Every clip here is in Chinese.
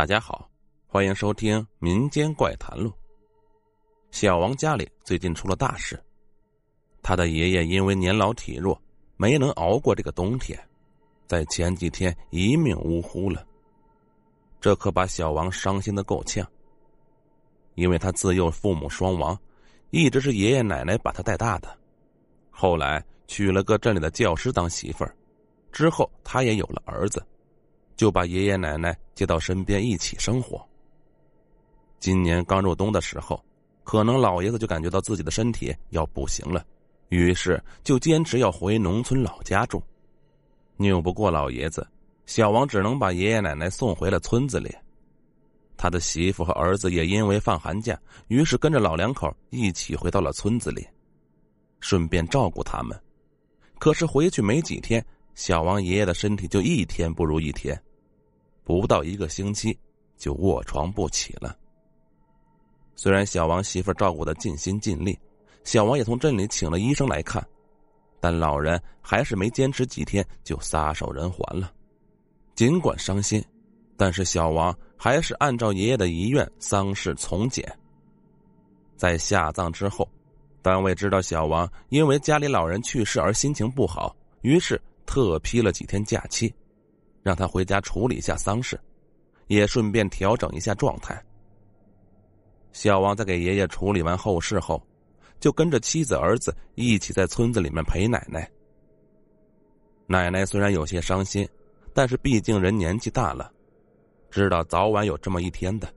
大家好，欢迎收听《民间怪谈录》。小王家里最近出了大事，他的爷爷因为年老体弱，没能熬过这个冬天，在前几天一命呜呼了。这可把小王伤心的够呛，因为他自幼父母双亡，一直是爷爷奶奶把他带大的。后来娶了个镇里的教师当媳妇儿，之后他也有了儿子。就把爷爷奶奶接到身边一起生活。今年刚入冬的时候，可能老爷子就感觉到自己的身体要不行了，于是就坚持要回农村老家住。拗不过老爷子，小王只能把爷爷奶奶送回了村子里。他的媳妇和儿子也因为放寒假，于是跟着老两口一起回到了村子里，顺便照顾他们。可是回去没几天，小王爷爷的身体就一天不如一天。不到一个星期，就卧床不起了。虽然小王媳妇照顾的尽心尽力，小王也从镇里请了医生来看，但老人还是没坚持几天就撒手人寰了。尽管伤心，但是小王还是按照爷爷的遗愿，丧事从简。在下葬之后，单位知道小王因为家里老人去世而心情不好，于是特批了几天假期。让他回家处理一下丧事，也顺便调整一下状态。小王在给爷爷处理完后事后，就跟着妻子儿子一起在村子里面陪奶奶。奶奶虽然有些伤心，但是毕竟人年纪大了，知道早晚有这么一天的。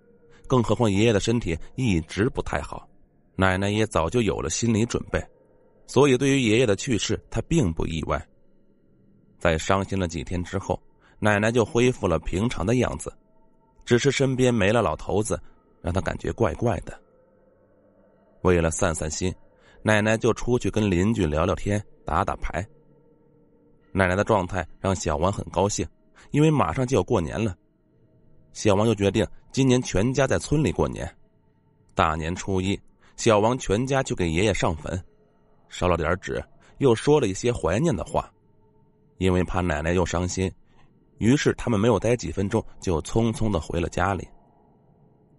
更何况爷爷的身体一直不太好，奶奶也早就有了心理准备，所以对于爷爷的去世，她并不意外。在伤心了几天之后。奶奶就恢复了平常的样子，只是身边没了老头子，让他感觉怪怪的。为了散散心，奶奶就出去跟邻居聊聊天、打打牌。奶奶的状态让小王很高兴，因为马上就要过年了。小王就决定今年全家在村里过年。大年初一，小王全家去给爷爷上坟，烧了点纸，又说了一些怀念的话，因为怕奶奶又伤心。于是他们没有待几分钟，就匆匆的回了家里。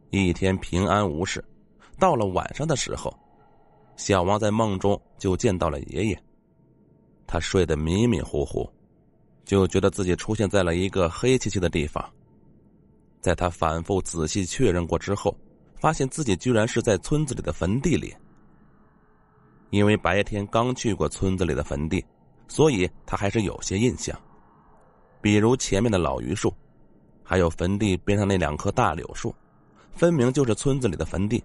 一天平安无事，到了晚上的时候，小王在梦中就见到了爷爷。他睡得迷迷糊糊，就觉得自己出现在了一个黑漆漆的地方。在他反复仔细确认过之后，发现自己居然是在村子里的坟地里。因为白天刚去过村子里的坟地，所以他还是有些印象。比如前面的老榆树，还有坟地边上那两棵大柳树，分明就是村子里的坟地。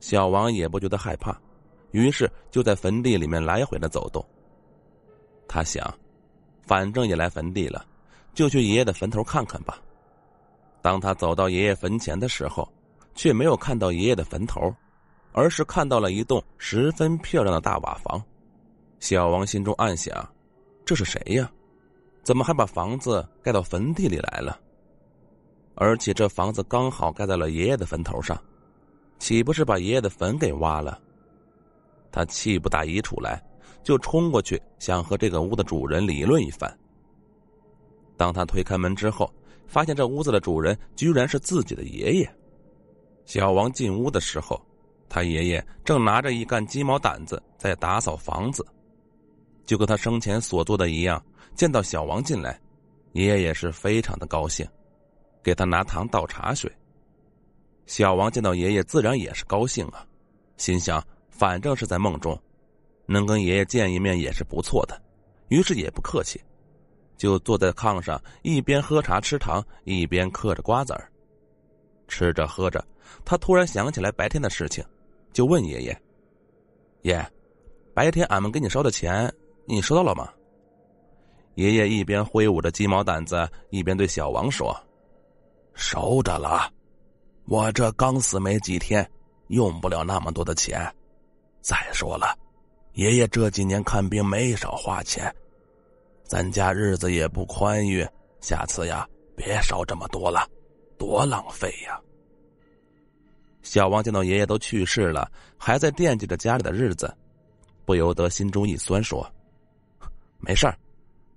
小王也不觉得害怕，于是就在坟地里面来回的走动。他想，反正也来坟地了，就去爷爷的坟头看看吧。当他走到爷爷坟前的时候，却没有看到爷爷的坟头，而是看到了一栋十分漂亮的大瓦房。小王心中暗想：这是谁呀？怎么还把房子盖到坟地里来了？而且这房子刚好盖在了爷爷的坟头上，岂不是把爷爷的坟给挖了？他气不打一处来，就冲过去想和这个屋的主人理论一番。当他推开门之后，发现这屋子的主人居然是自己的爷爷。小王进屋的时候，他爷爷正拿着一干鸡毛掸子在打扫房子。就跟他生前所做的一样，见到小王进来，爷爷也是非常的高兴，给他拿糖倒茶水。小王见到爷爷，自然也是高兴啊，心想反正是在梦中，能跟爷爷见一面也是不错的，于是也不客气，就坐在炕上，一边喝茶吃糖，一边嗑着瓜子儿。吃着喝着，他突然想起来白天的事情，就问爷爷：“爷，白天俺们给你烧的钱。”你收到了吗？爷爷一边挥舞着鸡毛掸子，一边对小王说：“收着了，我这刚死没几天，用不了那么多的钱。再说了，爷爷这几年看病没少花钱，咱家日子也不宽裕，下次呀别烧这么多了，多浪费呀。”小王见到爷爷都去世了，还在惦记着家里的日子，不由得心中一酸，说。没事儿，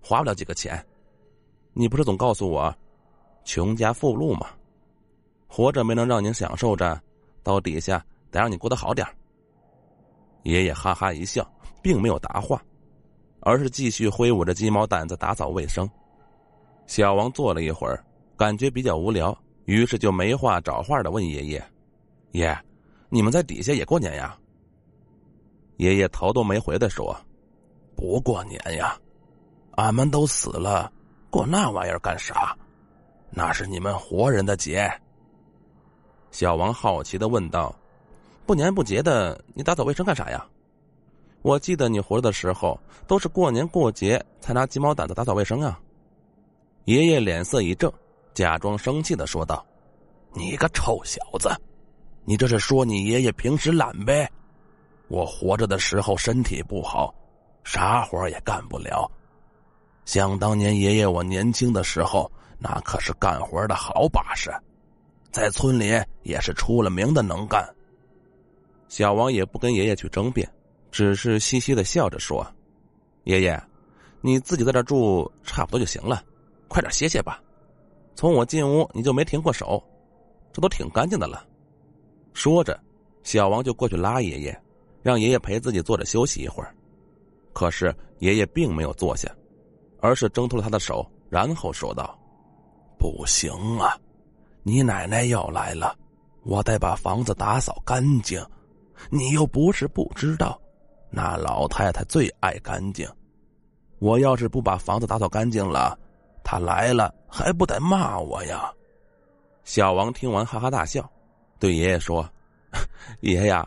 花不了几个钱。你不是总告诉我，穷家富路吗，活着没能让您享受着，到底下得让你过得好点爷爷哈哈一笑，并没有答话，而是继续挥舞着鸡毛掸子打扫卫生。小王坐了一会儿，感觉比较无聊，于是就没话找话的问爷爷：“爷，你们在底下也过年呀？”爷爷头都没回的说：“不过年呀，俺们都死了，过那玩意儿干啥？那是你们活人的节。”小王好奇的问道：“不年不节的，你打扫卫生干啥呀？我记得你活着的时候，都是过年过节才拿鸡毛掸子打扫卫生啊。”爷爷脸色一正，假装生气的说道：“你个臭小子，你这是说你爷爷平时懒呗？我活着的时候身体不好，啥活也干不了。想当年爷爷我年轻的时候，那可是干活的好把式，在村里也是出了名的能干。”小王也不跟爷爷去争辩，只是嘻嘻的笑着说：“爷爷，你自己在这住差不多就行了。”快点歇歇吧，从我进屋你就没停过手，这都挺干净的了。说着，小王就过去拉爷爷，让爷爷陪自己坐着休息一会儿。可是爷爷并没有坐下，而是挣脱了他的手，然后说道：“不行啊，你奶奶要来了，我得把房子打扫干净。你又不是不知道，那老太太最爱干净。我要是不把房子打扫干净了。”他来了还不得骂我呀！小王听完哈哈大笑，对爷爷说：“ 爷爷，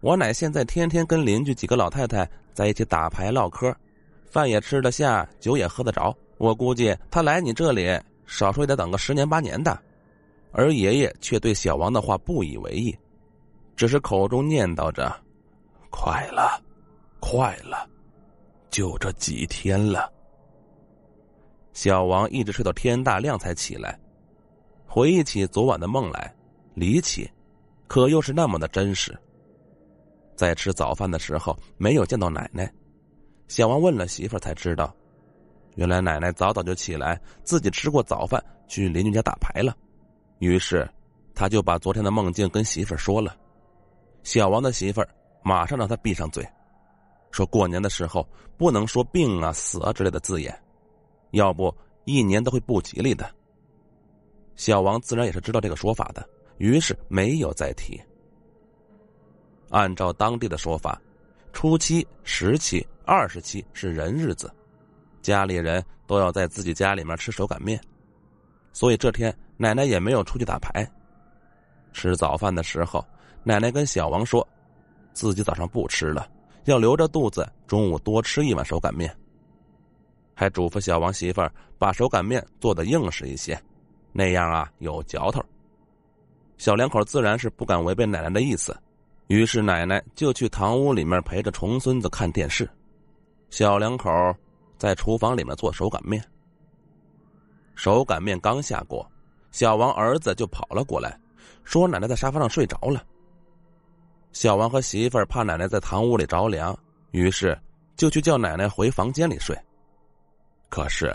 我奶现在天天跟邻居几个老太太在一起打牌唠嗑，饭也吃得下，酒也喝得着。我估计他来你这里，少说也得等个十年八年的。”而爷爷却对小王的话不以为意，只是口中念叨着：“快了，快了，就这几天了。”小王一直睡到天大亮才起来，回忆起昨晚的梦来，离奇，可又是那么的真实。在吃早饭的时候没有见到奶奶，小王问了媳妇儿才知道，原来奶奶早早就起来，自己吃过早饭去邻居家打牌了。于是，他就把昨天的梦境跟媳妇儿说了。小王的媳妇儿马上让他闭上嘴，说过年的时候不能说病啊、死啊之类的字眼。要不一年都会不吉利的。小王自然也是知道这个说法的，于是没有再提。按照当地的说法，初七、十七、二十七是人日子，家里人都要在自己家里面吃手擀面，所以这天奶奶也没有出去打牌。吃早饭的时候，奶奶跟小王说，自己早上不吃了，要留着肚子中午多吃一碗手擀面。还嘱咐小王媳妇儿把手擀面做的硬实一些，那样啊有嚼头。小两口自然是不敢违背奶奶的意思，于是奶奶就去堂屋里面陪着重孙子看电视，小两口在厨房里面做手擀面。手擀面刚下锅，小王儿子就跑了过来，说奶奶在沙发上睡着了。小王和媳妇儿怕奶奶在堂屋里着凉，于是就去叫奶奶回房间里睡。可是，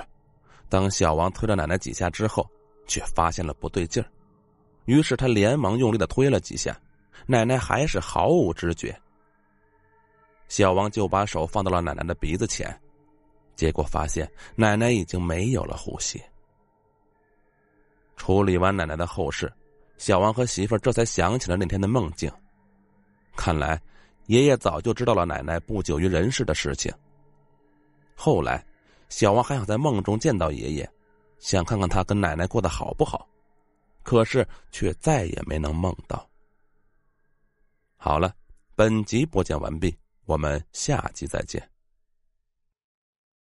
当小王推了奶奶几下之后，却发现了不对劲儿，于是他连忙用力的推了几下，奶奶还是毫无知觉。小王就把手放到了奶奶的鼻子前，结果发现奶奶已经没有了呼吸。处理完奶奶的后事，小王和媳妇这才想起了那天的梦境。看来，爷爷早就知道了奶奶不久于人世的事情。后来。小王还想在梦中见到爷爷，想看看他跟奶奶过得好不好，可是却再也没能梦到。好了，本集播讲完毕，我们下集再见。